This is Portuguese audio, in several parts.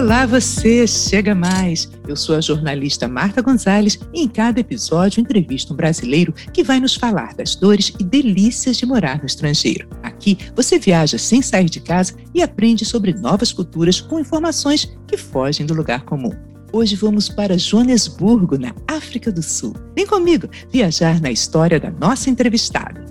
Olá, você! Chega mais! Eu sou a jornalista Marta Gonzalez e em cada episódio entrevisto um brasileiro que vai nos falar das dores e delícias de morar no estrangeiro. Aqui você viaja sem sair de casa e aprende sobre novas culturas com informações que fogem do lugar comum. Hoje vamos para Joanesburgo, na África do Sul. Vem comigo viajar na história da nossa entrevistada.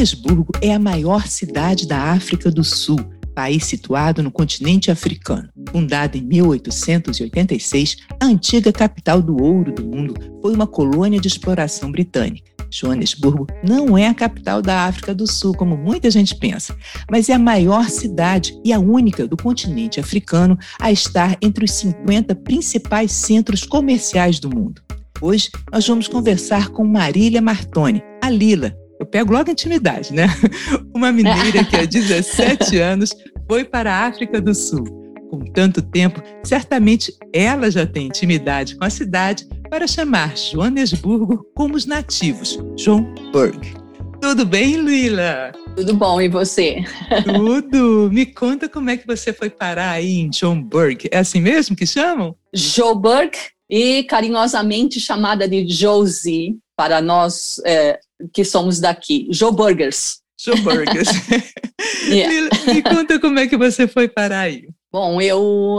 Joanesburgo é a maior cidade da África do Sul, país situado no continente africano. Fundada em 1886, a antiga capital do ouro do mundo foi uma colônia de exploração britânica. Joanesburgo não é a capital da África do Sul, como muita gente pensa, mas é a maior cidade e a única do continente africano a estar entre os 50 principais centros comerciais do mundo. Hoje nós vamos conversar com Marília Martoni, a Lila, eu pego logo a intimidade, né? Uma mineira que há 17 anos foi para a África do Sul. Com tanto tempo, certamente ela já tem intimidade com a cidade para chamar Joanesburgo como os nativos, Johannesburg. Tudo bem, Luíla? Tudo bom, e você? Tudo! Me conta como é que você foi parar aí em Johannesburg. É assim mesmo que chamam? Joburg e carinhosamente chamada de Josie para nós é, que somos daqui, Joe Burgers. Joe Burgers. yeah. me, me, conta como é que você foi parar aí. Bom, eu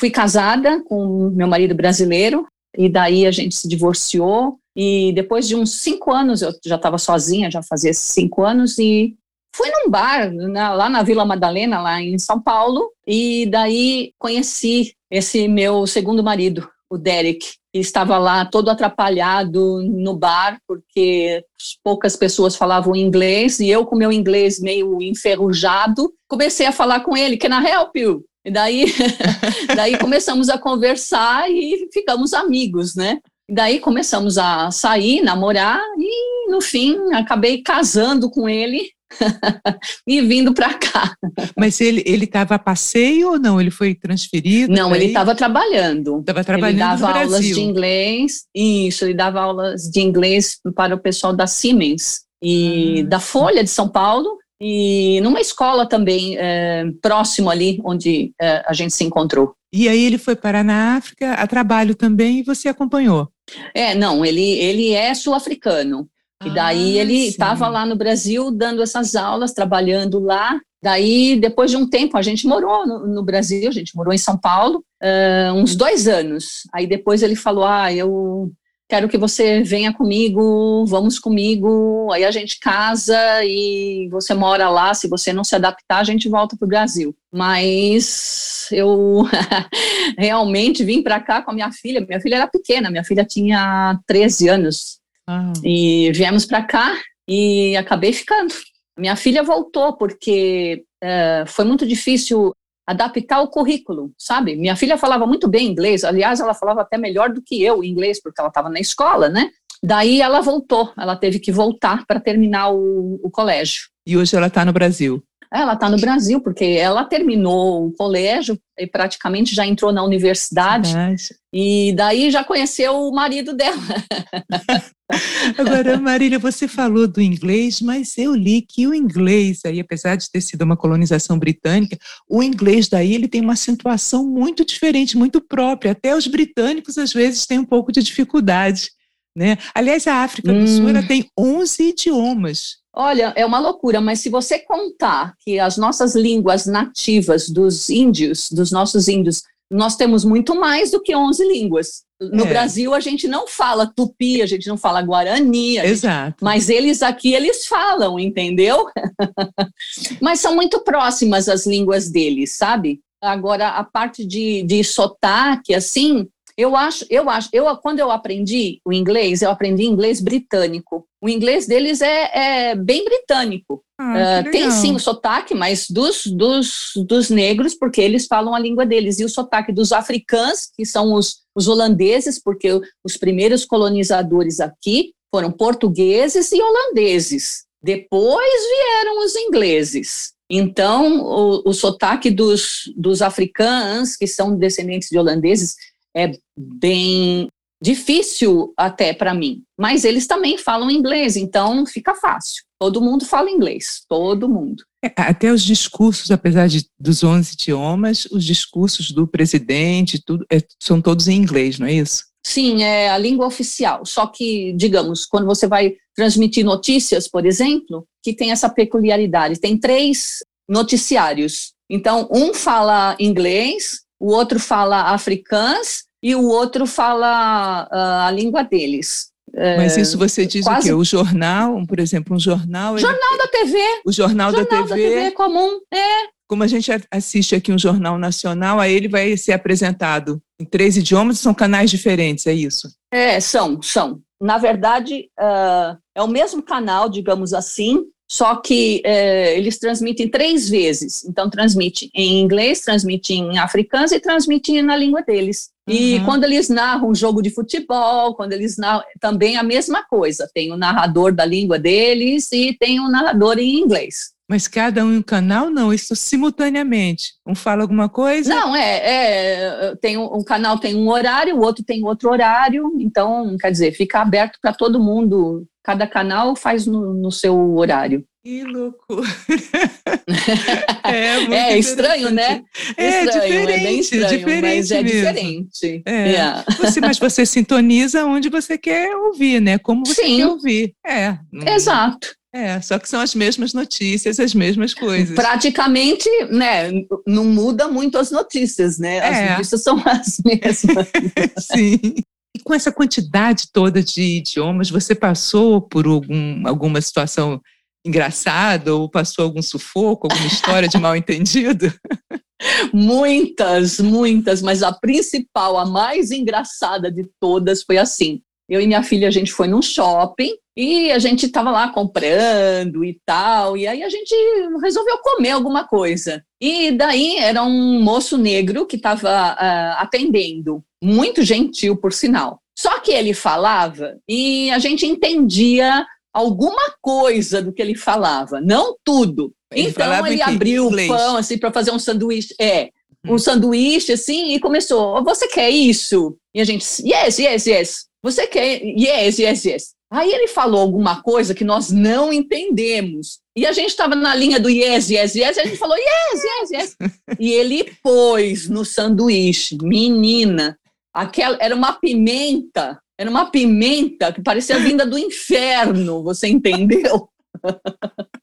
fui casada com meu marido brasileiro e daí a gente se divorciou e depois de uns cinco anos eu já estava sozinha, já fazia cinco anos e fui num bar na, lá na Vila Madalena, lá em São Paulo e daí conheci esse meu segundo marido, o Derek estava lá todo atrapalhado no bar, porque poucas pessoas falavam inglês, e eu, com meu inglês meio enferrujado, comecei a falar com ele, can I help you? E daí, daí começamos a conversar e ficamos amigos, né? E daí começamos a sair, namorar, e no fim acabei casando com ele e vindo para cá. Mas ele ele estava a passeio ou não? Ele foi transferido? Não, ele estava trabalhando. Estava trabalhando ele dava no aulas de inglês. Isso, ele dava aulas de inglês para o pessoal da Siemens e ah, da Folha de São Paulo e numa escola também é, próximo ali onde é, a gente se encontrou. E aí ele foi parar na África a trabalho também e você acompanhou? É, não, ele, ele é sul-africano. E daí ah, ele estava lá no Brasil dando essas aulas, trabalhando lá. Daí, depois de um tempo, a gente morou no, no Brasil, a gente morou em São Paulo, uh, uns dois anos. Aí depois ele falou: Ah, eu quero que você venha comigo, vamos comigo. Aí a gente casa e você mora lá. Se você não se adaptar, a gente volta para o Brasil. Mas eu realmente vim para cá com a minha filha. Minha filha era pequena, minha filha tinha 13 anos. Ah. E viemos para cá e acabei ficando. Minha filha voltou porque é, foi muito difícil adaptar o currículo, sabe? Minha filha falava muito bem inglês, aliás, ela falava até melhor do que eu inglês, porque ela estava na escola, né? Daí ela voltou, ela teve que voltar para terminar o, o colégio. E hoje ela está no Brasil. Ela está no Brasil, porque ela terminou o colégio e praticamente já entrou na universidade. E daí já conheceu o marido dela. Agora, Marília, você falou do inglês, mas eu li que o inglês, aí, apesar de ter sido uma colonização britânica, o inglês daí ele tem uma acentuação muito diferente, muito própria. Até os britânicos, às vezes, têm um pouco de dificuldade. Né? Aliás, a África do Sul hum. tem 11 idiomas. Olha, é uma loucura, mas se você contar que as nossas línguas nativas dos índios, dos nossos índios, nós temos muito mais do que 11 línguas. No é. Brasil, a gente não fala tupi, a gente não fala guarani. Exato. Gente, mas eles aqui, eles falam, entendeu? mas são muito próximas as línguas deles, sabe? Agora, a parte de, de sotaque, assim, eu acho, eu acho, eu quando eu aprendi o inglês, eu aprendi inglês britânico. O inglês deles é, é bem britânico. Ah, uh, tem sim o sotaque, mas dos, dos, dos negros, porque eles falam a língua deles, e o sotaque dos africanos, que são os, os holandeses, porque os primeiros colonizadores aqui foram portugueses e holandeses. Depois vieram os ingleses. Então, o, o sotaque dos, dos africanos, que são descendentes de holandeses, é bem difícil até para mim. Mas eles também falam inglês, então fica fácil. Todo mundo fala inglês, todo mundo. É, até os discursos, apesar de, dos 11 idiomas, os discursos do presidente, tudo, é, são todos em inglês, não é isso? Sim, é a língua oficial. Só que, digamos, quando você vai transmitir notícias, por exemplo, que tem essa peculiaridade. Tem três noticiários. Então, um fala inglês, o outro fala africans e o outro fala uh, a língua deles. Mas isso você diz Quase... o quê? O jornal, por exemplo, um jornal. Jornal ele... da TV. O jornal, jornal da, TV. da TV comum, é. Como a gente assiste aqui um jornal nacional, aí ele vai ser apresentado em três idiomas, são canais diferentes, é isso? É, são, são. Na verdade, uh, é o mesmo canal, digamos assim, só que uh, eles transmitem três vezes. Então, transmite em inglês, transmite em africano e transmite na língua deles. E uhum. quando eles narram um jogo de futebol, quando eles narram, também a mesma coisa. Tem o narrador da língua deles e tem o narrador em inglês. Mas cada um em um canal, não, isso simultaneamente. Um fala alguma coisa? Não, é, é tem um, um, canal tem um horário, o outro tem outro horário, então, quer dizer, fica aberto para todo mundo. Cada canal faz no, no seu horário. Que loucura! é, é estranho, né? É, estranho, diferente, é bem estranho, diferente mas é mesmo. diferente. É. Yeah. Você, mas você sintoniza onde você quer ouvir, né? Como você Sim. quer ouvir. É. Exato. É, só que são as mesmas notícias, as mesmas coisas. Praticamente, né, não muda muito as notícias, né? As é. notícias são as mesmas. Sim. E com essa quantidade toda de idiomas, você passou por algum, alguma situação engraçada ou passou algum sufoco, alguma história de mal entendido? Muitas, muitas, mas a principal, a mais engraçada de todas foi assim. Eu e minha filha, a gente foi num shopping e a gente estava lá comprando e tal, e aí a gente resolveu comer alguma coisa. E daí era um moço negro que estava uh, ah, atendendo, muito gentil, por sinal. Só que ele falava e a gente entendia alguma coisa do que ele falava, não tudo. Ele então ele abriu o pão assim para fazer um sanduíche. É, um hum. sanduíche assim e começou: Você quer isso? E a gente, yes, yes, yes. Você quer? Yes, yes, yes. Aí ele falou alguma coisa que nós não entendemos. E a gente estava na linha do yes, yes, yes, e a gente falou yes, yes, yes. e ele pôs no sanduíche, menina, aquela era uma pimenta, era uma pimenta que parecia vinda do inferno, você entendeu?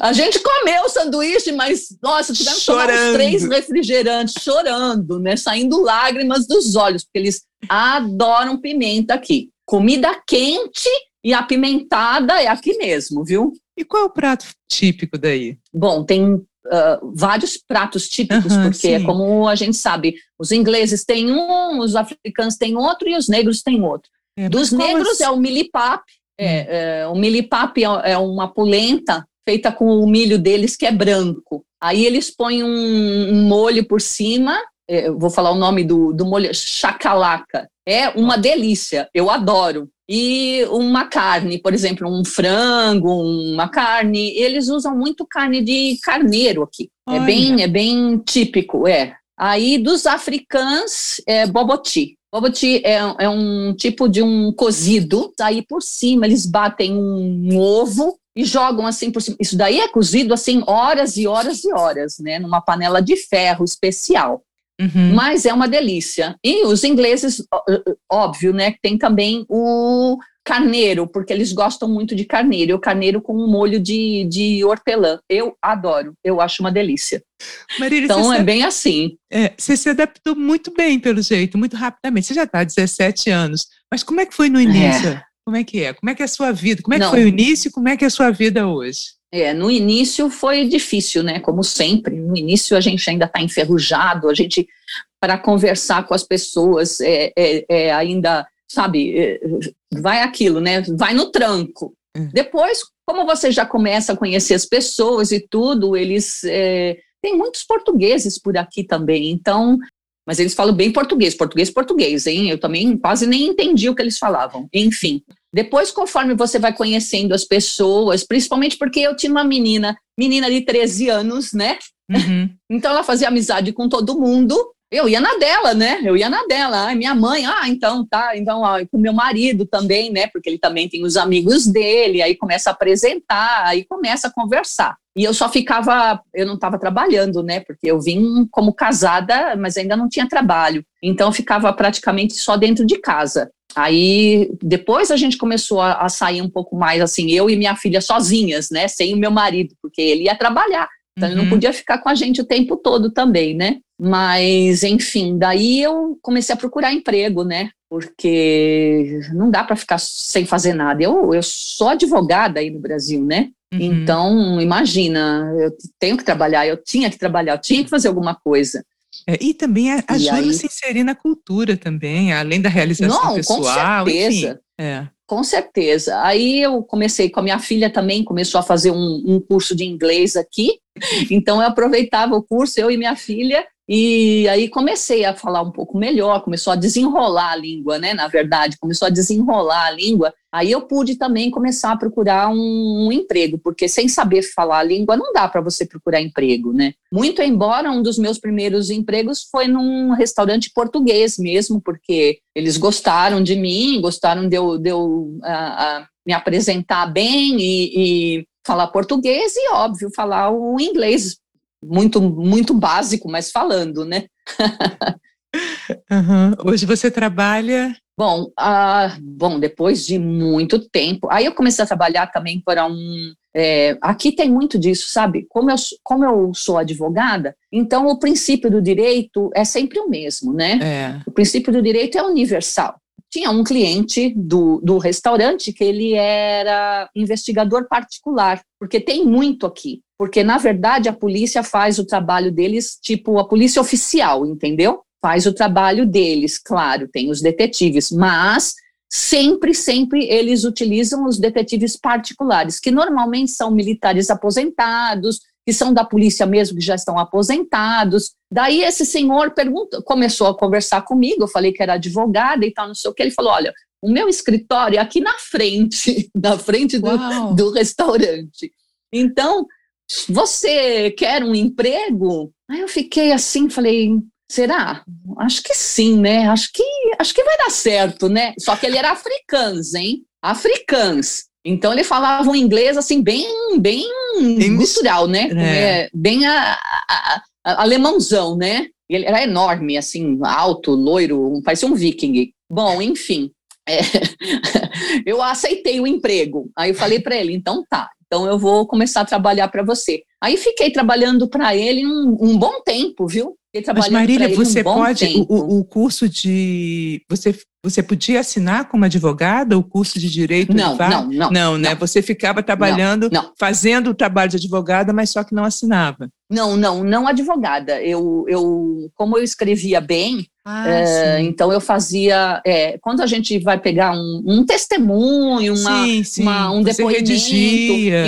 A gente comeu o sanduíche, mas, nossa, tivemos que tomar três refrigerantes, chorando, né? Saindo lágrimas dos olhos, porque eles adoram pimenta aqui. Comida quente e apimentada é aqui mesmo, viu? E qual é o prato típico daí? Bom, tem uh, vários pratos típicos, porque sim. como a gente sabe, os ingleses têm um, os africanos têm outro e os negros têm outro. É, Dos negros assim? é o milipap, é, hum. é, o milipap é, é uma polenta feita com o milho deles que é branco. Aí eles põem um, um molho por cima, é, vou falar o nome do, do molho, chacalaca. É uma delícia, eu adoro. E uma carne, por exemplo, um frango, uma carne, eles usam muito carne de carneiro aqui. É bem, é bem típico, é. Aí dos africanos é boboti. Boboti é, é um tipo de um cozido. Aí por cima eles batem um ovo e jogam assim por cima. Isso daí é cozido assim horas e horas e horas, né? Numa panela de ferro especial. Uhum. Mas é uma delícia. E os ingleses, óbvio, né? Tem também o carneiro, porque eles gostam muito de carneiro. o carneiro com um molho de, de hortelã. Eu adoro, eu acho uma delícia. Marília, então é bem assim. É, você se adaptou muito bem, pelo jeito, muito rapidamente. Você já está há 17 anos. Mas como é que foi no início? É. Como é que é? Como é que é a sua vida? Como é que Não. foi o início? Como é que é a sua vida hoje? É, no início foi difícil, né? Como sempre. No início a gente ainda está enferrujado, a gente, para conversar com as pessoas, é, é, é ainda, sabe, é, vai aquilo, né? Vai no tranco. Hum. Depois, como você já começa a conhecer as pessoas e tudo, eles. É, tem muitos portugueses por aqui também, então mas eles falam bem português, português, português, hein? Eu também quase nem entendi o que eles falavam. Enfim, Depois, conforme você vai conhecendo as pessoas, principalmente porque eu tinha uma menina, menina de 13 anos, né? Uhum. Então ela fazia amizade com todo mundo. Eu ia na dela, né? Eu ia na dela. Ai, minha mãe, ah, então tá. Então, com meu marido também, né? Porque ele também tem os amigos dele. Aí começa a apresentar, aí começa a conversar. E eu só ficava, eu não estava trabalhando, né? Porque eu vim como casada, mas ainda não tinha trabalho. Então, eu ficava praticamente só dentro de casa. Aí, depois a gente começou a, a sair um pouco mais, assim, eu e minha filha sozinhas, né? Sem o meu marido, porque ele ia trabalhar. Então, uhum. ele não uhum. podia ficar com a gente o tempo todo também, né? Mas, enfim, daí eu comecei a procurar emprego, né? Porque não dá para ficar sem fazer nada. Eu, eu sou advogada aí no Brasil, né? Uhum. Então, imagina, eu tenho que trabalhar, eu tinha que trabalhar, eu tinha que fazer alguma coisa. É, e também ajuda aí, a se inserir na cultura também, além da realização não, pessoal. Com certeza. Enfim, é. Com certeza. Aí eu comecei com a minha filha também, começou a fazer um, um curso de inglês aqui. Então eu aproveitava o curso, eu e minha filha, e aí comecei a falar um pouco melhor, começou a desenrolar a língua, né? Na verdade, começou a desenrolar a língua. Aí eu pude também começar a procurar um, um emprego, porque sem saber falar a língua não dá para você procurar emprego, né? Muito embora um dos meus primeiros empregos foi num restaurante português mesmo, porque eles gostaram de mim, gostaram de eu, de eu uh, uh, me apresentar bem e, e falar português e, óbvio, falar o inglês muito, muito básico, mas falando, né? uhum. Hoje você trabalha? Bom, uh, bom, depois de muito tempo, aí eu comecei a trabalhar também para um. É, aqui tem muito disso, sabe? Como eu, como eu sou advogada, então o princípio do direito é sempre o mesmo, né? É. O princípio do direito é universal tinha um cliente do, do restaurante que ele era investigador particular, porque tem muito aqui. Porque, na verdade, a polícia faz o trabalho deles, tipo a polícia oficial, entendeu? Faz o trabalho deles, claro, tem os detetives, mas sempre, sempre eles utilizam os detetives particulares, que normalmente são militares aposentados, que são da polícia mesmo, que já estão aposentados. Daí esse senhor pergunta, começou a conversar comigo, eu falei que era advogada e tal, não sei o que, ele falou, olha, o meu escritório é aqui na frente, na frente do, do restaurante. Então, você quer um emprego? Aí eu fiquei assim, falei, será? Acho que sim, né? Acho que, acho que vai dar certo, né? Só que ele era africans, hein? Africans. Então ele falava um inglês assim bem, bem cultural, né? É. é. Bem a, a, a, alemãozão, né? Ele era enorme, assim, alto, loiro, parecia um viking. Bom, enfim, é, eu aceitei o emprego. Aí eu falei para ele, então tá, então eu vou começar a trabalhar para você. Aí fiquei trabalhando para ele um, um, bom tempo, viu? Mas Marília, você um pode o, o, curso de você você podia assinar como advogada o curso de direito? Não, de não, não, não, né? Não. Você ficava trabalhando, não, não. fazendo o trabalho de advogada, mas só que não assinava. Não, não, não advogada. Eu, eu como eu escrevia bem, ah, é, então eu fazia. É, quando a gente vai pegar um, um testemunho, uma, sim, sim. Uma, um depoimento,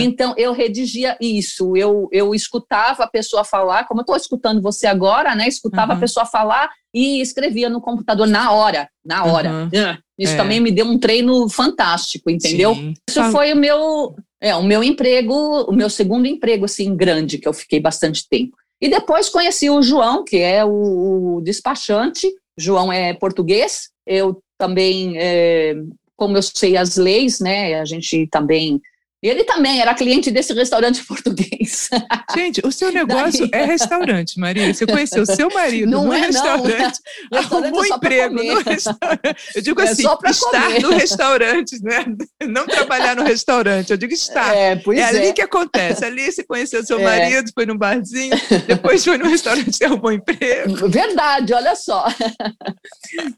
então eu redigia isso. Eu, eu escutava a pessoa falar, como eu estou escutando você agora, né? Escutava uhum. a pessoa falar e escrevia no computador na hora, na hora. Uhum. Isso é. também me deu um treino fantástico, entendeu? Sim. Isso foi o meu, é, o meu emprego, o meu segundo emprego assim grande que eu fiquei bastante tempo. E depois conheci o João, que é o, o despachante. João é português. Eu também, é, como eu sei as leis, né? A gente também ele também era cliente desse restaurante português. Gente, o seu negócio Daí... é restaurante, Maria. Você conheceu o seu marido não no é, restaurante, não. arrumou é emprego no restaurante. Eu digo é assim, estar comer. no restaurante, né? Não trabalhar no restaurante. Eu digo estar. É, é, é. ali que acontece. Ali você conheceu seu é. marido, foi num barzinho, depois foi no restaurante e arrumou emprego. Verdade, olha só.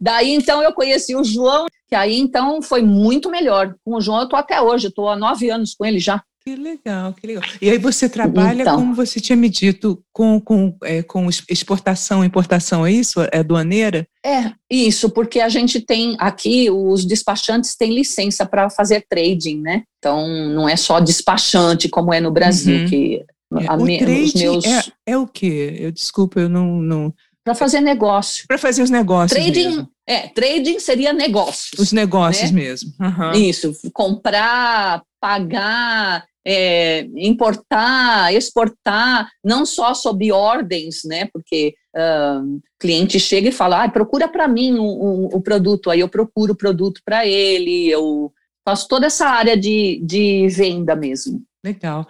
Daí, então, eu conheci o João que aí então foi muito melhor. Com o João eu estou até hoje, estou há nove anos com ele já. Que legal, que legal. E aí você trabalha, então, como você tinha me dito, com, com, é, com exportação, importação, é isso? É aduaneira? É, isso, porque a gente tem aqui, os despachantes têm licença para fazer trading, né? Então, não é só despachante como é no Brasil, uhum. que é, a, o me, trading meus... é, é o quê? Eu desculpa, eu não... não... Para fazer negócio. Para fazer os negócios. Trading, mesmo. É, trading seria negócios. Os negócios né? mesmo. Uhum. Isso, comprar, pagar, é, importar, exportar, não só sob ordens, né? Porque o cliente chega e fala, ah, procura para mim o um, um, um produto, aí eu procuro o produto para ele, eu faço toda essa área de, de venda mesmo. Legal.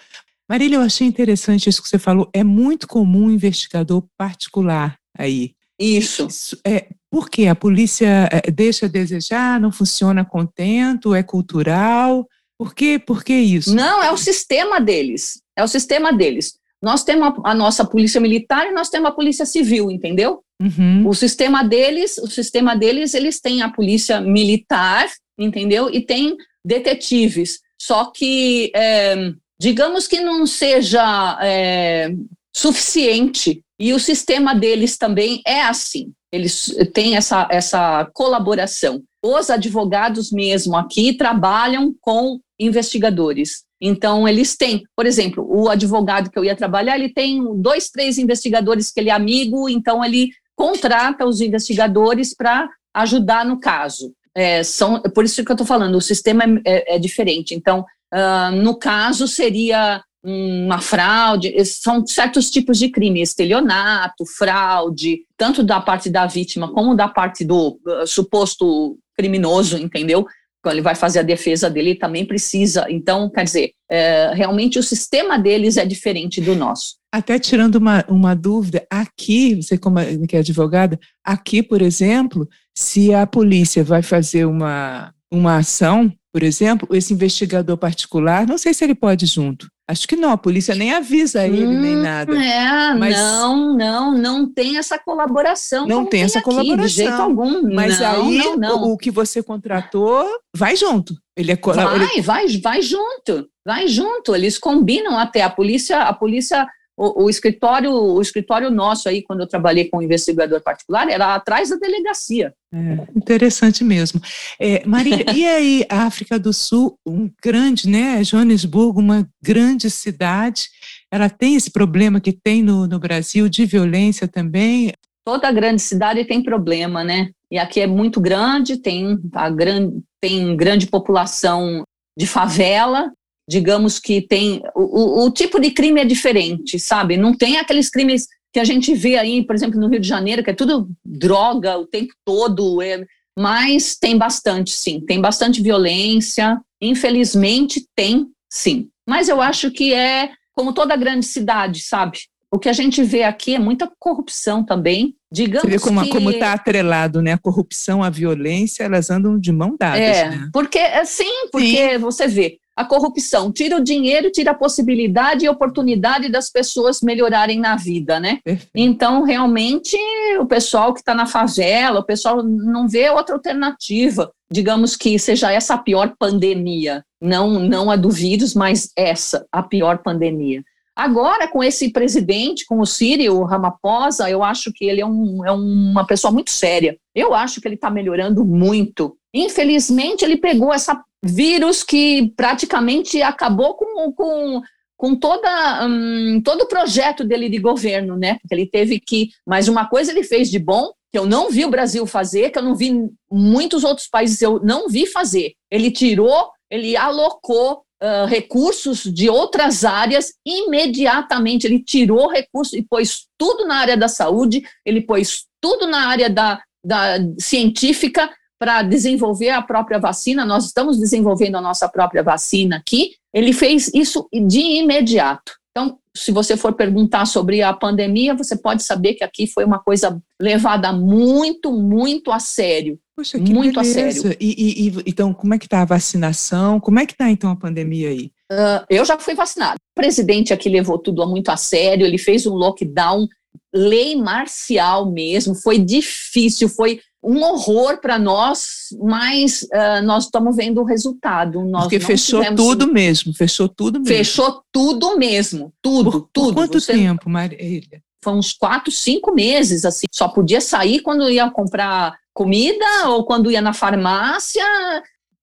Marília, eu achei interessante isso que você falou. É muito comum investigador particular aí. Isso. isso é, por quê? A polícia é, deixa a desejar, não funciona contento, é cultural? Por quê? Por que isso? Não, é o sistema deles. É o sistema deles. Nós temos a, a nossa polícia militar e nós temos a polícia civil, entendeu? Uhum. O sistema deles, o sistema deles, eles têm a polícia militar, entendeu? E tem detetives. Só que é, digamos que não seja é, suficiente. E o sistema deles também é assim. Eles têm essa, essa colaboração. Os advogados mesmo aqui trabalham com investigadores. Então, eles têm, por exemplo, o advogado que eu ia trabalhar, ele tem dois, três investigadores que ele é amigo, então ele contrata os investigadores para ajudar no caso. É, são, por isso que eu estou falando, o sistema é, é, é diferente. Então, Uh, no caso, seria uma fraude, são certos tipos de crime, estelionato, fraude, tanto da parte da vítima como da parte do uh, suposto criminoso, entendeu? Quando ele vai fazer a defesa dele, também precisa. Então, quer dizer, é, realmente o sistema deles é diferente do nosso. Até tirando uma, uma dúvida, aqui, você como é, que é advogada, aqui, por exemplo, se a polícia vai fazer uma, uma ação por exemplo, esse investigador particular, não sei se ele pode junto. Acho que não, a polícia nem avisa ele, hum, nem nada. É, mas não, não, não tem essa colaboração. Não tem, essa aqui, colaboração. De jeito algum. Mas não, aí não, não. O, o, que você contratou vai junto. Ele é vai, ele... vai, vai junto, vai junto. Eles combinam até a polícia, a polícia o, o, escritório, o escritório nosso aí, quando eu trabalhei com um investigador particular, era atrás da delegacia. É, interessante mesmo. É, Maria, e aí, a África do Sul, um grande, né? Joanesburgo, uma grande cidade, ela tem esse problema que tem no, no Brasil de violência também? Toda grande cidade tem problema, né? E aqui é muito grande, tem a grande, tem grande população de favela, digamos que tem o, o, tipo de crime é diferente, sabe? Não tem aqueles crimes que a gente vê aí, por exemplo, no Rio de Janeiro, que é tudo droga o tempo todo, é, mas tem bastante, sim, tem bastante violência, infelizmente tem, sim. Mas eu acho que é como toda grande cidade, sabe? O que a gente vê aqui é muita corrupção também. Digamos Você vê como, que... como está atrelado, né? A corrupção, a violência, elas andam de mão dadas. É, né? porque é, sim, porque sim. você vê, a corrupção tira o dinheiro, tira a possibilidade e oportunidade das pessoas melhorarem na vida, né? Perfeito. Então, realmente, o pessoal que está na favela, o pessoal não vê outra alternativa. Digamos que seja essa a pior pandemia, não, não a do vírus, mas essa, a pior pandemia. Agora, com esse presidente, com o Sírio Ramaphosa, eu acho que ele é, um, é uma pessoa muito séria. Eu acho que ele está melhorando muito. Infelizmente, ele pegou essa vírus que praticamente acabou com, com, com toda, um, todo o projeto dele de governo, né? Ele teve que. Mas uma coisa ele fez de bom, que eu não vi o Brasil fazer, que eu não vi muitos outros países, eu não vi fazer. Ele tirou, ele alocou uh, recursos de outras áreas imediatamente. Ele tirou recursos e pôs tudo na área da saúde, ele pôs tudo na área da, da científica para desenvolver a própria vacina, nós estamos desenvolvendo a nossa própria vacina aqui, ele fez isso de imediato. Então, se você for perguntar sobre a pandemia, você pode saber que aqui foi uma coisa levada muito, muito a sério. Poxa, muito beleza. a sério. E, e, então, como é que está a vacinação? Como é que está, então, a pandemia aí? Uh, eu já fui vacinado. O presidente aqui levou tudo muito a sério, ele fez um lockdown, lei marcial mesmo, foi difícil, foi um horror para nós, mas uh, nós estamos vendo o resultado. Nós Porque fechou tivemos... tudo mesmo, fechou tudo mesmo. Fechou tudo mesmo, tudo, por, tudo. Por quanto Você... tempo, Marília? Foi uns quatro, cinco meses, assim. Só podia sair quando ia comprar comida ou quando ia na farmácia.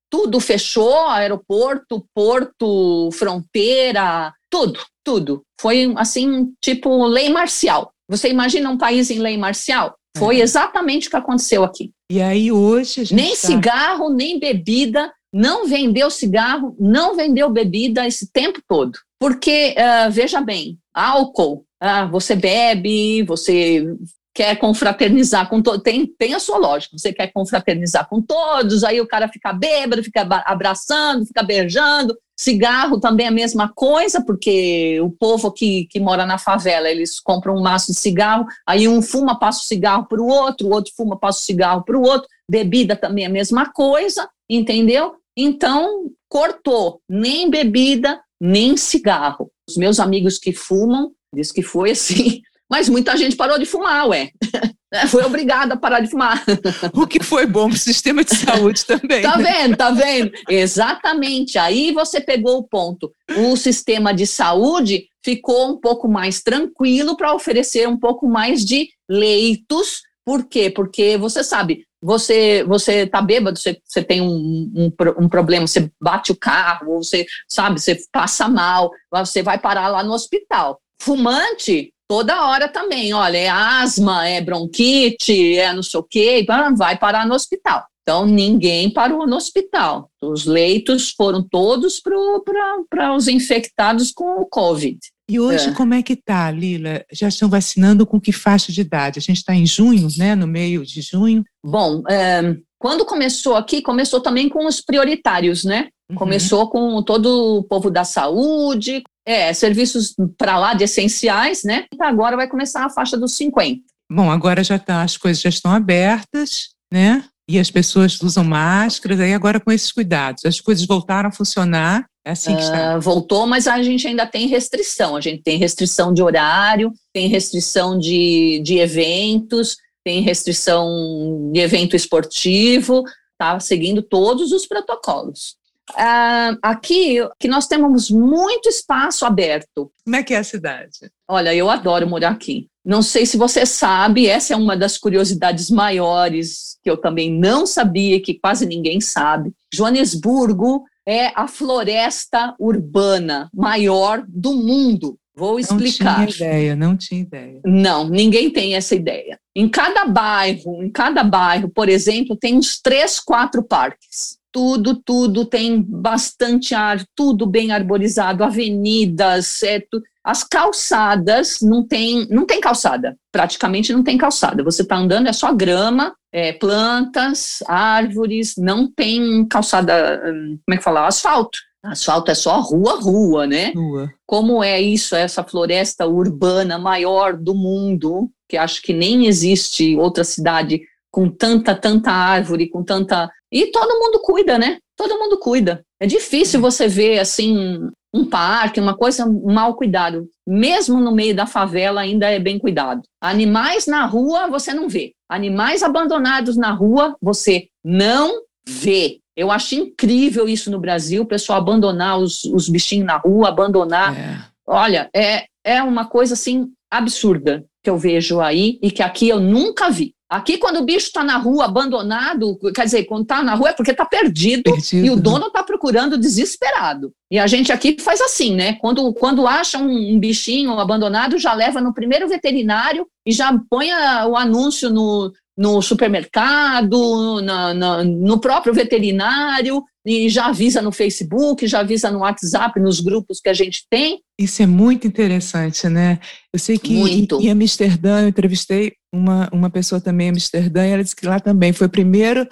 Tudo fechou, aeroporto, porto, fronteira, tudo, tudo. Foi assim, tipo lei marcial. Você imagina um país em lei marcial? Foi é. exatamente o que aconteceu aqui. E aí hoje nem tá... cigarro, nem bebida, não vendeu cigarro, não vendeu bebida esse tempo todo. Porque, uh, veja bem, álcool, uh, você bebe, você quer confraternizar com todos, tem, tem a sua lógica, você quer confraternizar com todos, aí o cara fica bêbado, fica abraçando, fica beijando, cigarro também é a mesma coisa, porque o povo que, que mora na favela, eles compram um maço de cigarro, aí um fuma, passa o cigarro para o outro, o outro fuma, passa o cigarro para o outro, bebida também é a mesma coisa, entendeu? Então, cortou, nem bebida, nem cigarro. Os meus amigos que fumam, diz que foi assim, mas muita gente parou de fumar, ué. Foi obrigada a parar de fumar. O que foi bom para o sistema de saúde também. tá né? vendo, tá vendo? Exatamente. Aí você pegou o ponto. O sistema de saúde ficou um pouco mais tranquilo para oferecer um pouco mais de leitos. Por quê? Porque você sabe, você você tá bêbado, você, você tem um, um, um, problema, você bate o carro, você sabe, você passa mal, você vai parar lá no hospital. Fumante, toda hora também, olha, é asma, é bronquite, é não sei o quê, vai parar no hospital. Então, ninguém parou no hospital. Os leitos foram todos para os infectados com o Covid. E hoje, é. como é que está, Lila? Já estão vacinando com que faixa de idade? A gente está em junho, né? No meio de junho. Bom, é, quando começou aqui, começou também com os prioritários, né? Uhum. Começou com todo o povo da saúde, é, serviços para lá de essenciais, né? Então agora vai começar a faixa dos 50. Bom, agora já tá, as coisas já estão abertas, né? E as pessoas usam máscaras, aí agora com esses cuidados. As coisas voltaram a funcionar, é assim que está. Uh, voltou, mas a gente ainda tem restrição. A gente tem restrição de horário, tem restrição de, de eventos, tem restrição de evento esportivo, tá seguindo todos os protocolos. Uh, aqui que nós temos muito espaço aberto. Como é que é a cidade? Olha, eu adoro morar aqui. Não sei se você sabe, essa é uma das curiosidades maiores que eu também não sabia, que quase ninguém sabe. Joanesburgo é a floresta urbana maior do mundo. Vou explicar. Não tinha ideia, não tinha ideia. Não, ninguém tem essa ideia. Em cada bairro, em cada bairro, por exemplo, tem uns três, quatro parques tudo, tudo tem bastante ar, tudo bem arborizado, avenidas, é, as calçadas não tem, não tem calçada, praticamente não tem calçada. Você está andando é só grama, é, plantas, árvores, não tem calçada, hum, como é que fala, asfalto. Asfalto é só rua, rua, né? Rua. Como é isso, essa floresta urbana maior do mundo, que acho que nem existe outra cidade com tanta, tanta árvore, com tanta e todo mundo cuida, né? Todo mundo cuida. É difícil você ver assim um parque, uma coisa mal cuidado. Mesmo no meio da favela ainda é bem cuidado. Animais na rua você não vê. Animais abandonados na rua você não vê. Eu acho incrível isso no Brasil, o pessoal abandonar os, os bichinhos na rua, abandonar. É. Olha, é, é uma coisa assim absurda que eu vejo aí e que aqui eu nunca vi. Aqui, quando o bicho está na rua, abandonado, quer dizer, quando está na rua é porque está perdido, perdido, e o dono está procurando desesperado. E a gente aqui faz assim, né? Quando, quando acha um, bichinho abandonado, já leva no primeiro veterinário e já põe a, o anúncio no, no supermercado, na, na, no próprio veterinário, e já avisa no Facebook, já avisa no WhatsApp, nos grupos que a gente tem. Isso é muito interessante, né? Eu sei que muito. em Amsterdã, eu entrevistei uma, uma pessoa também em Amsterdã, e ela disse que lá também foi o primeiro.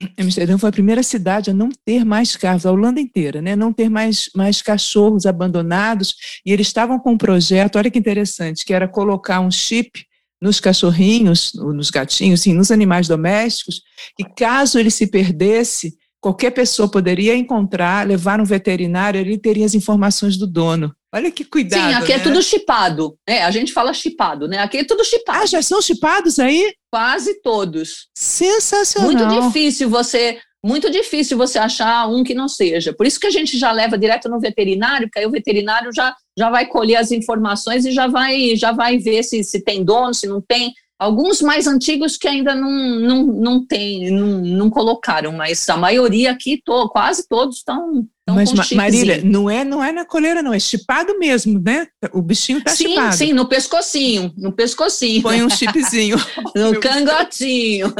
Amsterdã foi a primeira cidade a não ter mais carros, a Holanda inteira, né? Não ter mais, mais cachorros abandonados. E eles estavam com um projeto, olha que interessante, que era colocar um chip nos cachorrinhos, nos gatinhos, sim, nos animais domésticos, que caso ele se perdesse, qualquer pessoa poderia encontrar, levar um veterinário, ele teria as informações do dono. Olha que cuidado. Sim, aqui é né? é tudo chipado. É, a gente fala chipado, né? Aqui é tudo chipado. Ah, já são chipados aí? Quase todos. Sensacional. Muito difícil você muito difícil você achar um que não seja. Por isso que a gente já leva direto no veterinário, porque aí o veterinário já, já vai colher as informações e já vai, já vai ver se, se tem dono, se não tem. Alguns mais antigos que ainda não, não, não tem, não, não colocaram, mas a maioria aqui, to, quase todos estão Então, Mas, Marília, não é, não é na coleira, não, é chipado mesmo, né? O bichinho tá sim, chipado. Sim, no pescocinho, no pescocinho. Põe um chipzinho. no cangotinho.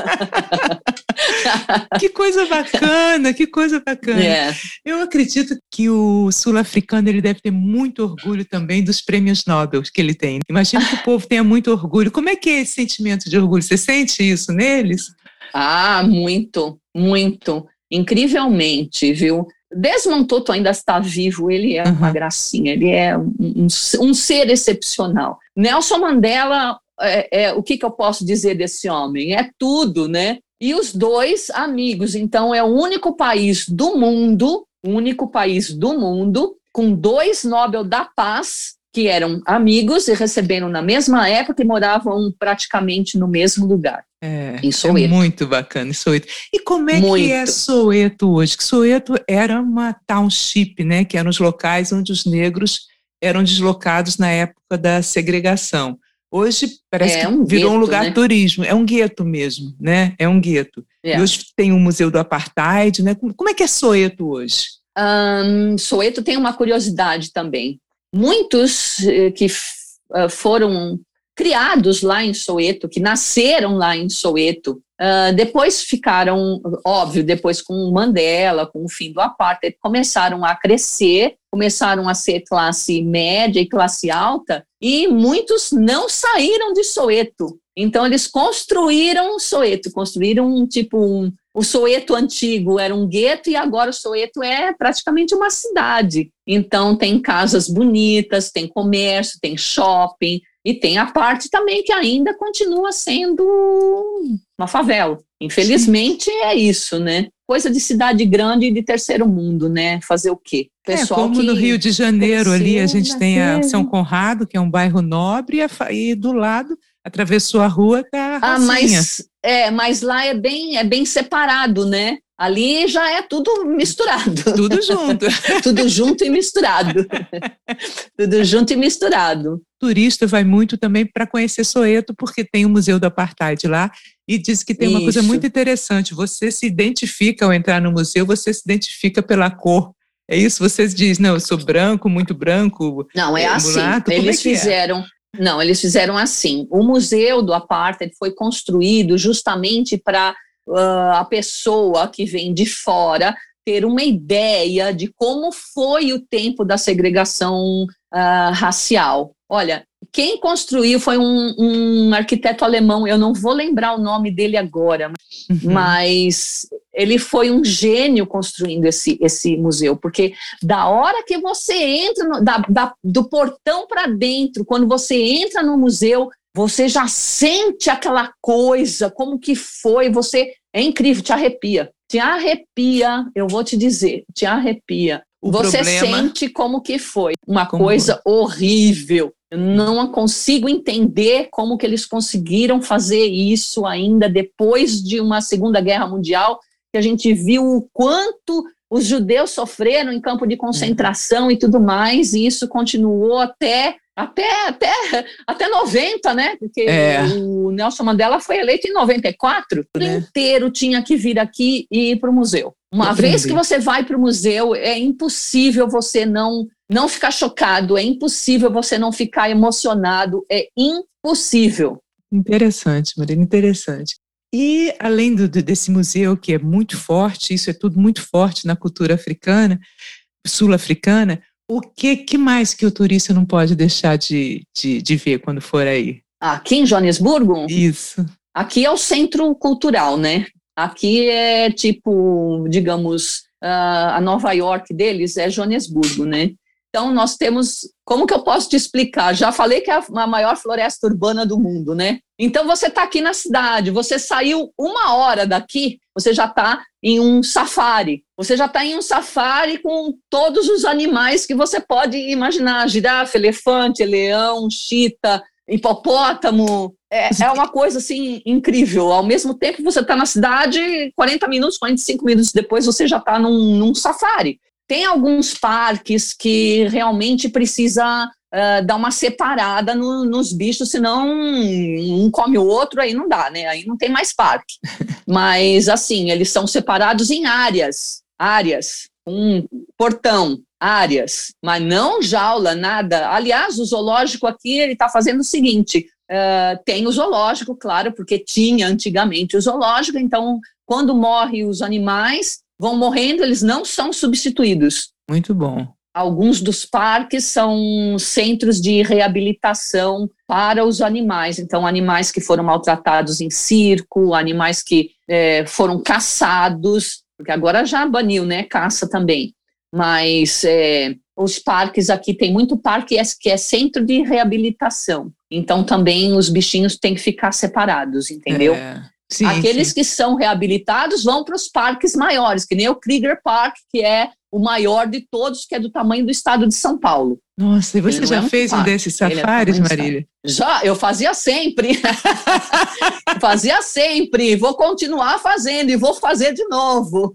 que coisa bacana, que coisa bacana. É. Eu acredito que o sul-africano ele deve ter muito orgulho também dos prêmios Nobel que ele tem. Imagino que o povo tenha muito orgulho. Como é que é esse sentimento de orgulho? Você sente isso neles? Ah, muito, muito. Incrivelmente, viu? Desmond Tutu ainda está vivo, ele é uhum. uma gracinha, ele é um, um, um ser excepcional. Nelson Mandela, é, é, o que, que eu posso dizer desse homem? É tudo, né? E os dois amigos, então é o único país do mundo, único país do mundo, com dois Nobel da Paz que eram amigos e receberam na mesma época e moravam praticamente no mesmo lugar. É, em Soweto. É muito bacana em Soweto. E como é muito. que é Soweto hoje? Que Soweto era uma township, né? Que eram os locais onde os negros eram deslocados na época da segregação. Hoje parece é, que um virou gueto, um lugar né? turismo, é um gueto mesmo, né? É um gueto. É. E hoje tem o Museu do Apartheid, né? Como é que é Soweto hoje? Um, Soweto tem uma curiosidade também muitos eh, que uh, foram criados lá em Soweto, que nasceram lá em Soweto, uh, depois ficaram, óbvio, depois com Mandela, com o fim do apartheid, começaram a crescer, começaram a ser classe média e classe alta, e muitos não saíram de Soweto. Então eles construíram Soweto, construíram um tipo um, o Soeto antigo era um gueto e agora o Soeto é praticamente uma cidade. Então tem casas bonitas, tem comércio, tem shopping e tem a parte também que ainda continua sendo uma favela. Infelizmente Sim. é isso, né? Coisa de cidade grande e de terceiro mundo, né? Fazer o quê? É, Pessoal é, como no Rio de Janeiro ali a gente tem a São Conrado, que é um bairro nobre, e do lado atravessou a rua, tá Ah, mas, é, mas lá é bem, é bem separado, né? Ali já é tudo misturado. Tudo junto. tudo junto e misturado. tudo junto e misturado. O turista vai muito também para conhecer Soeto, porque tem o Museu do Apartheid lá, e diz que tem uma Isso. coisa muito interessante. Você se identifica ao entrar no museu, você se identifica pela cor. É isso? Vocês dizem, não, eu sou branco, muito branco. Não, é, é assim. Eles é, é? fizeram. Não, eles fizeram assim. O museu do apartheid foi construído justamente para uh, a pessoa que vem de fora ter uma ideia de como foi o tempo da segregação uh, racial. Olha, quem construiu foi um, um, arquiteto alemão, eu não vou lembrar o nome dele agora, uhum. mas ele foi um gênio construindo esse, esse museu, porque da hora que você entra, no, da, da, do portão para dentro, quando você entra no museu, você já sente aquela coisa, como que foi, você é incrível, te arrepia, te arrepia, eu vou te dizer, te arrepia. O você problema... sente como que foi, uma como coisa foi? horrível. Eu não consigo entender como que eles conseguiram fazer isso ainda depois de uma Segunda Guerra Mundial, que a gente viu o quanto os judeus sofreram em campo de concentração e tudo mais, e isso continuou até até até até 90, né? Porque é. o Nelson Mandela foi eleito em 94. O né? inteiro tinha que vir aqui e ir para o museu. Uma vez que você vai para o museu, é impossível você não não ficar chocado, é impossível você não ficar emocionado, é impossível. Interessante, Marina, interessante. E além do, desse museu que é muito forte, isso é tudo muito forte na cultura africana, sul-africana, o que, que mais que o turista não pode deixar de, de, de ver quando for aí? Aqui em Joanesburgo? Isso. Aqui é o centro cultural, né? Aqui é tipo, digamos, uh, a Nova York deles é Joanesburgo, né? Então, nós temos. Como que eu posso te explicar? Já falei que é a maior floresta urbana do mundo, né? Então, você está aqui na cidade, você saiu uma hora daqui, você já está em um safari. Você já está em um safari com todos os animais que você pode imaginar: girafa, elefante, leão, chita, hipopótamo. É, é uma coisa assim incrível. Ao mesmo tempo, você está na cidade, 40 minutos, 45 minutos depois, você já está num, num safari. Tem alguns parques que realmente precisa uh, dar uma separada no, nos bichos, senão um come o outro, aí não dá, né? Aí não tem mais parque. Mas, assim, eles são separados em áreas, áreas. um portão, áreas, mas não jaula, nada. Aliás, o zoológico aqui ele está fazendo o seguinte: uh, tem o zoológico, claro, porque tinha antigamente o zoológico. Então, quando morrem os animais, vão morrendo, eles não são substituídos. Muito bom. Alguns dos parques são centros de reabilitação para os animais. Então, animais que foram maltratados em circo, animais que é, foram caçados, porque agora já baniu, né? Caça também. Mas é, os parques aqui tem muito parque que é centro de reabilitação. Então, também os bichinhos têm que ficar separados, entendeu? É. Sim, Aqueles sim. que são reabilitados vão para os parques maiores, que nem o Krieger Park, que é o maior de todos, que é do tamanho do estado de São Paulo. Nossa, e você já é fez um desses é safaris, é Marília? Já, eu fazia sempre. fazia sempre. Vou continuar fazendo e vou fazer de novo.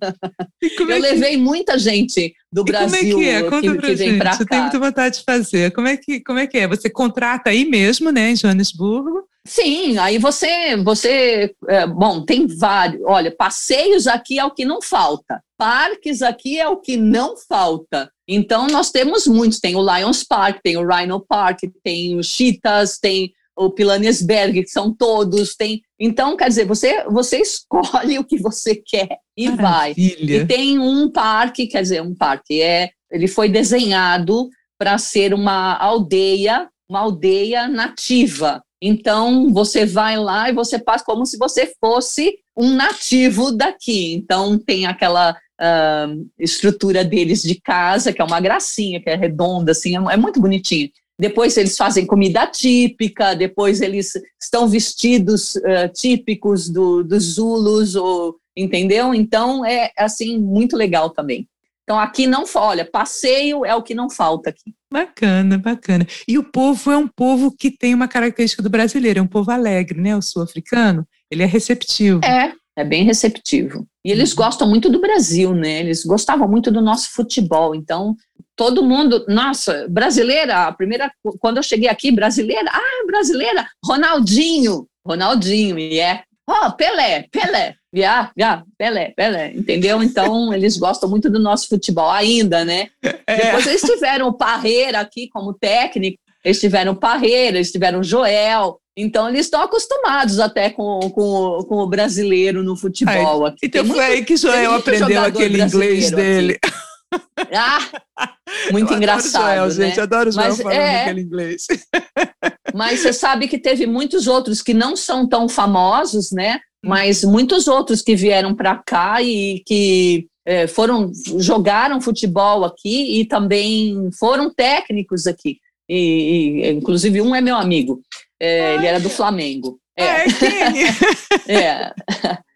eu é levei que... muita gente do e Brasil como é que, é? Conta que, que vem para cá. Eu tenho muita vontade de fazer. Como é, que, como é que é? Você contrata aí mesmo, né, em Joanesburgo? Sim, aí você, você, é, bom, tem vários. Olha, passeios aqui é o que não falta. Parques aqui é o que não falta. Então, nós temos muitos. Tem o Lions Park, tem o Rhino Park, tem o Cheetahs, tem o Pilanesberg, que são todos. Tem... Então, quer dizer, você, você escolhe o que você quer e Maravilha. vai. E tem um parque, quer dizer, um parque, é, ele foi desenhado para ser uma aldeia, uma aldeia nativa. Então, você vai lá e você passa como se você fosse um nativo daqui. Então, tem aquela uh, estrutura deles de casa, que é uma gracinha, que é redonda, assim, é, é muito bonitinho. Depois eles fazem comida típica, depois eles estão vestidos uh, típicos do, dos Zulus, ou, entendeu? Então, é, assim, muito legal também. Então, aqui não olha, passeio é o que não falta aqui. Bacana, bacana. E o povo é um povo que tem uma característica do brasileiro, é um povo alegre, né? O sul-africano, ele é receptivo. É, é bem receptivo. E eles uhum. gostam muito do Brasil, né? Eles gostavam muito do nosso futebol. Então, todo mundo, nossa, brasileira, a primeira, quando eu cheguei aqui, brasileira, ah, brasileira, Ronaldinho, Ronaldinho, e é, ó, oh, Pelé, Pelé. Yeah, yeah, Pelé, Pelé, entendeu? Então, eles gostam muito do nosso futebol ainda, né? É. Depois eles tiveram o Parreira aqui como técnico, eles tiveram o Parreira, eles tiveram o Joel, então eles estão acostumados até com, com, com o brasileiro no futebol aqui. Então foi aí que Joel aprendeu aquele inglês dele. Ah, muito eu engraçado. Adoro Joel, né? gente, adoro Joel Mas, falando é... aquele inglês. Mas você sabe que teve muitos outros que não são tão famosos, né? mas muitos outros que vieram para cá e que é, foram jogaram futebol aqui e também foram técnicos aqui. E, e inclusive um é meu amigo, é, ele era do Flamengo. É, é, é,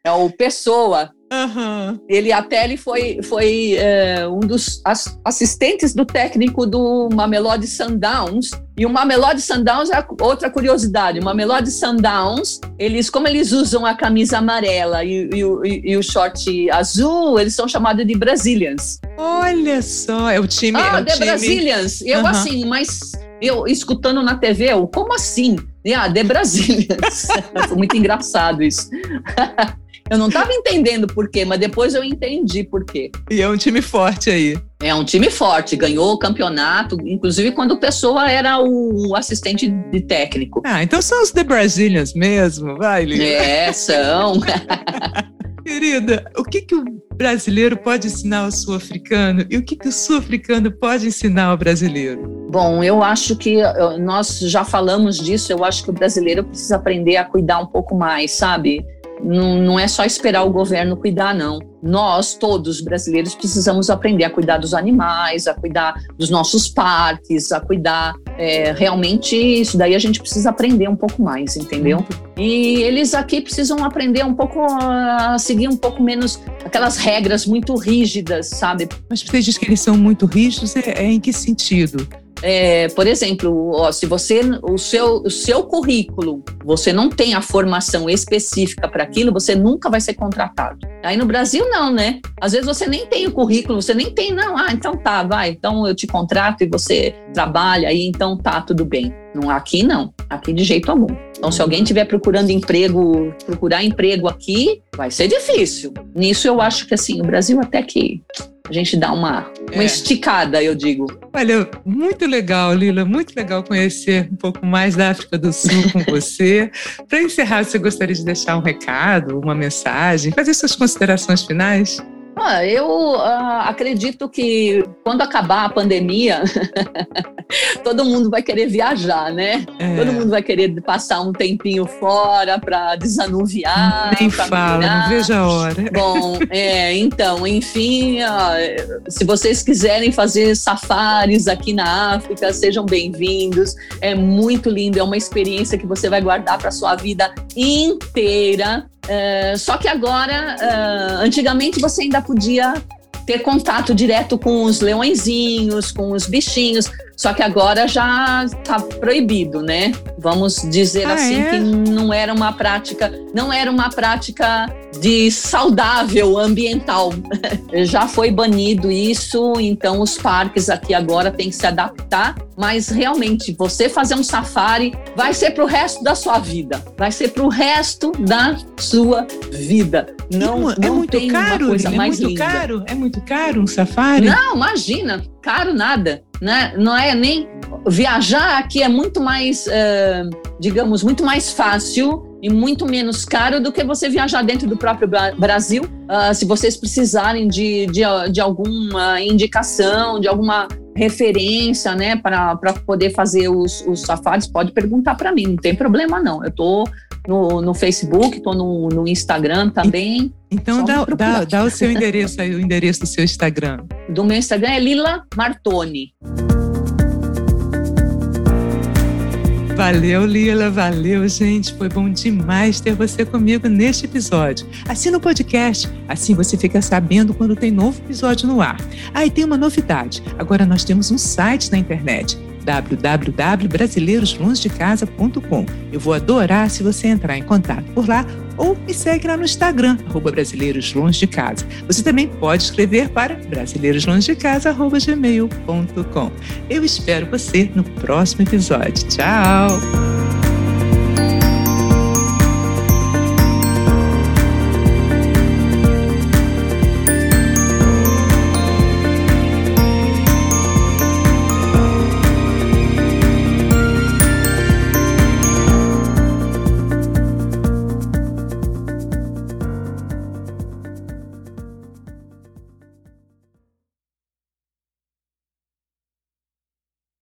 é o Pessoa. Uhum. Ele até ele foi, foi é, um dos assistentes do técnico do Mamelodi Sundowns. E o Mamelodi Sundowns é outra curiosidade. O Mamelodi Sundowns, eles, como eles usam a camisa amarela e, e, e, e o short azul, eles são chamados de Brazilians. Olha só, é o time. Ah, é o The time... Brazilians. Eu, uhum. assim, mas eu escutando na TV, eu, como assim? Ah, The Brazilians. Foi muito engraçado isso. Eu não estava entendendo por quê, mas depois eu entendi por quê. E é um time forte aí. É um time forte, ganhou o campeonato, inclusive quando o Pessoa era o assistente de técnico. Ah, então são os The Brazilians mesmo, vai, Lívia. É, são. Querida, o que, que o brasileiro pode ensinar ao sul-africano e o que, que o sul-africano pode ensinar ao brasileiro? Bom, eu acho que nós já falamos disso, eu acho que o brasileiro precisa aprender a cuidar um pouco mais, sabe? Não, não é só esperar o governo cuidar, não. Nós, todos brasileiros, precisamos aprender a cuidar dos animais, a cuidar dos nossos parques, a cuidar. É, realmente, isso daí a gente precisa aprender um pouco mais, entendeu? E eles aqui precisam aprender um pouco a seguir um pouco menos aquelas regras muito rígidas, sabe? Mas você diz que eles são muito rígidos, é, é em que sentido? É, por exemplo, ó, se você o seu, o seu currículo você não tem a formação específica para aquilo, você nunca vai ser contratado. Aí no Brasil não, né? Às vezes você nem tem o currículo, você nem tem, não. Ah, então tá, vai. Então eu te contrato e você trabalha aí, então tá tudo bem. Não, aqui não, aqui de jeito algum. Então, se alguém estiver procurando emprego, procurar emprego aqui, vai ser difícil. Nisso eu acho que assim, o Brasil até que a gente dá uma, uma é. esticada, eu digo. Olha, muito legal, Lila, muito legal conhecer um pouco mais da África do Sul com você. Para encerrar, você gostaria de deixar um recado, uma mensagem, fazer suas considerações finais? Ah, eu uh, acredito que quando acabar a pandemia, todo mundo vai querer viajar, né? É. Todo mundo vai querer passar um tempinho fora para desanuviar. Nem fala, não vejo a hora. Bom, é, então, enfim, uh, se vocês quiserem fazer safaris aqui na África, sejam bem-vindos. É muito lindo, é uma experiência que você vai guardar para sua vida inteira. Uh, só que agora, uh, antigamente você ainda podia ter contato direto com os leõezinhos, com os bichinhos. Só que agora já está proibido, né? Vamos dizer ah, assim é? que não era uma prática, não era uma prática de saudável ambiental. já foi banido isso, então os parques aqui agora têm que se adaptar. Mas realmente, você fazer um safari vai ser para o resto da sua vida, vai ser para o resto da sua vida. Não, é não muito tem caro, uma coisa é mais muito linda. caro, é muito caro um safari. Não, imagina, caro nada né? Não é nem viajar aqui é muito mais, digamos, muito mais fácil e muito menos caro do que você viajar dentro do próprio Brasil. Uh, se vocês precisarem de, de, de, alguma indicação, de alguma referência, né, para poder fazer os, os safaris, pode perguntar para mim, não tem problema não. Eu estou no, no Facebook, estou no, no Instagram também. Então dá, dá, dá o seu endereço aí, o endereço do seu Instagram. Do meu Instagram é Lila Martoni. Valeu, Lila, valeu, gente. Foi bom demais ter você comigo neste episódio. Assina o podcast, assim você fica sabendo quando tem novo episódio no ar. Ah, e tem uma novidade. Agora nós temos um site na internet www.brasileiroslongedecasa.com. Eu vou adorar se você entrar em contato por lá ou me segue lá no Instagram, arroba Brasileiros Longe de Casa. Você também pode escrever para brasileiroslongedecasa.gmail.com. Eu espero você no próximo episódio. Tchau!